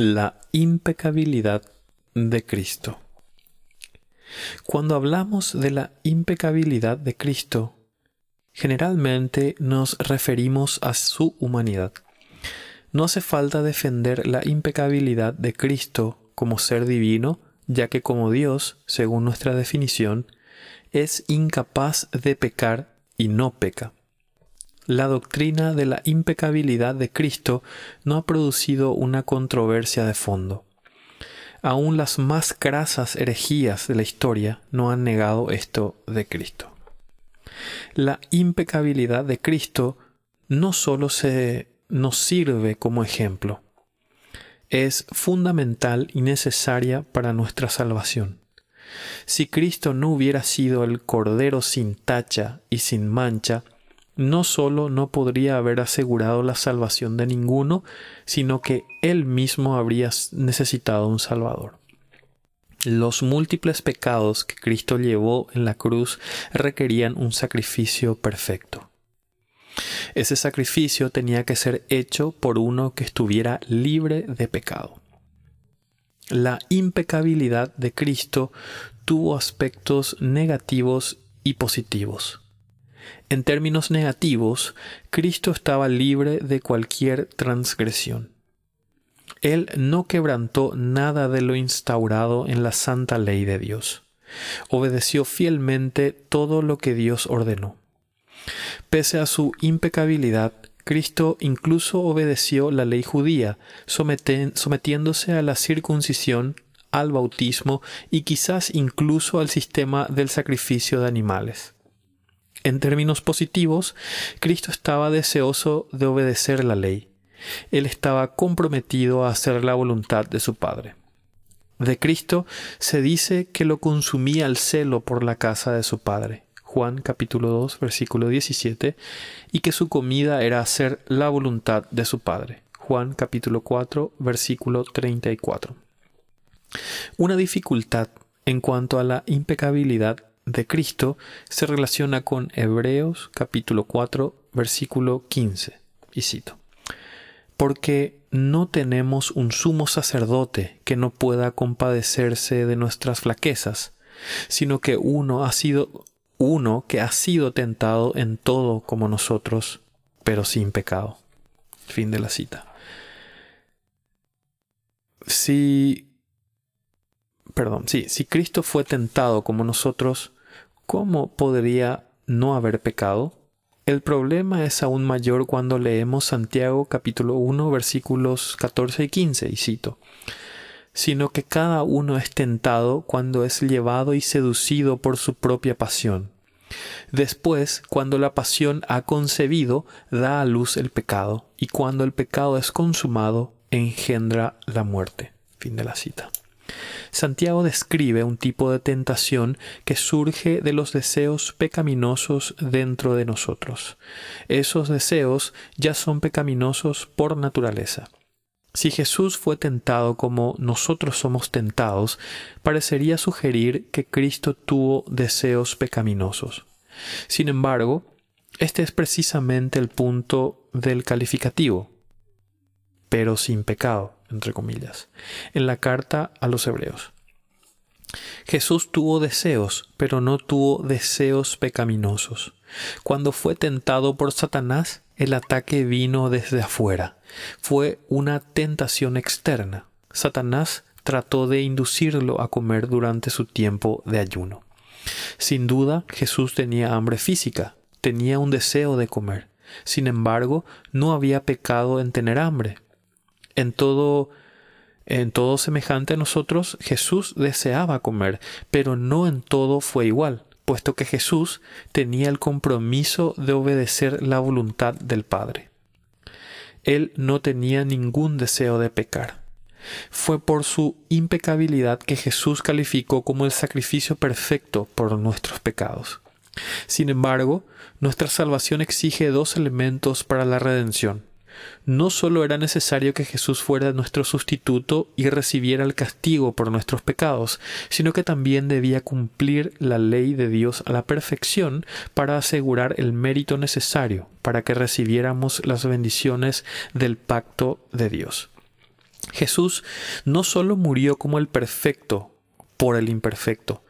La impecabilidad de Cristo. Cuando hablamos de la impecabilidad de Cristo, generalmente nos referimos a su humanidad. No hace falta defender la impecabilidad de Cristo como ser divino, ya que como Dios, según nuestra definición, es incapaz de pecar y no peca. La doctrina de la impecabilidad de Cristo no ha producido una controversia de fondo. Aún las más crasas herejías de la historia no han negado esto de Cristo. La impecabilidad de Cristo no solo se nos sirve como ejemplo, es fundamental y necesaria para nuestra salvación. Si Cristo no hubiera sido el Cordero sin tacha y sin mancha, no solo no podría haber asegurado la salvación de ninguno, sino que él mismo habría necesitado un Salvador. Los múltiples pecados que Cristo llevó en la cruz requerían un sacrificio perfecto. Ese sacrificio tenía que ser hecho por uno que estuviera libre de pecado. La impecabilidad de Cristo tuvo aspectos negativos y positivos. En términos negativos, Cristo estaba libre de cualquier transgresión. Él no quebrantó nada de lo instaurado en la santa ley de Dios. Obedeció fielmente todo lo que Dios ordenó. Pese a su impecabilidad, Cristo incluso obedeció la ley judía, sometiéndose a la circuncisión, al bautismo y quizás incluso al sistema del sacrificio de animales. En términos positivos, Cristo estaba deseoso de obedecer la ley. Él estaba comprometido a hacer la voluntad de su Padre. De Cristo se dice que lo consumía el celo por la casa de su Padre. Juan capítulo 2 versículo 17, y que su comida era hacer la voluntad de su Padre. Juan capítulo 4 versículo 34. Una dificultad en cuanto a la impecabilidad de Cristo se relaciona con Hebreos capítulo 4 versículo 15. Y cito. Porque no tenemos un sumo sacerdote que no pueda compadecerse de nuestras flaquezas, sino que uno ha sido uno que ha sido tentado en todo como nosotros, pero sin pecado. Fin de la cita. Si perdón, sí, si Cristo fue tentado como nosotros, ¿cómo podría no haber pecado? El problema es aún mayor cuando leemos Santiago capítulo 1 versículos 14 y 15, y cito, sino que cada uno es tentado cuando es llevado y seducido por su propia pasión. Después, cuando la pasión ha concebido, da a luz el pecado, y cuando el pecado es consumado, engendra la muerte. Fin de la cita. Santiago describe un tipo de tentación que surge de los deseos pecaminosos dentro de nosotros. Esos deseos ya son pecaminosos por naturaleza. Si Jesús fue tentado como nosotros somos tentados, parecería sugerir que Cristo tuvo deseos pecaminosos. Sin embargo, este es precisamente el punto del calificativo, pero sin pecado entre comillas, en la carta a los hebreos. Jesús tuvo deseos, pero no tuvo deseos pecaminosos. Cuando fue tentado por Satanás, el ataque vino desde afuera. Fue una tentación externa. Satanás trató de inducirlo a comer durante su tiempo de ayuno. Sin duda, Jesús tenía hambre física, tenía un deseo de comer. Sin embargo, no había pecado en tener hambre, en todo en todo semejante a nosotros, Jesús deseaba comer, pero no en todo fue igual, puesto que Jesús tenía el compromiso de obedecer la voluntad del Padre. Él no tenía ningún deseo de pecar. Fue por su impecabilidad que Jesús calificó como el sacrificio perfecto por nuestros pecados. Sin embargo, nuestra salvación exige dos elementos para la redención no solo era necesario que Jesús fuera nuestro sustituto y recibiera el castigo por nuestros pecados, sino que también debía cumplir la ley de Dios a la perfección para asegurar el mérito necesario para que recibiéramos las bendiciones del pacto de Dios. Jesús no solo murió como el perfecto por el imperfecto,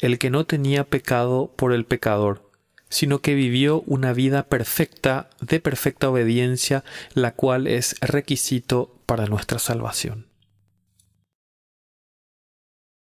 el que no tenía pecado por el pecador, sino que vivió una vida perfecta de perfecta obediencia, la cual es requisito para nuestra salvación.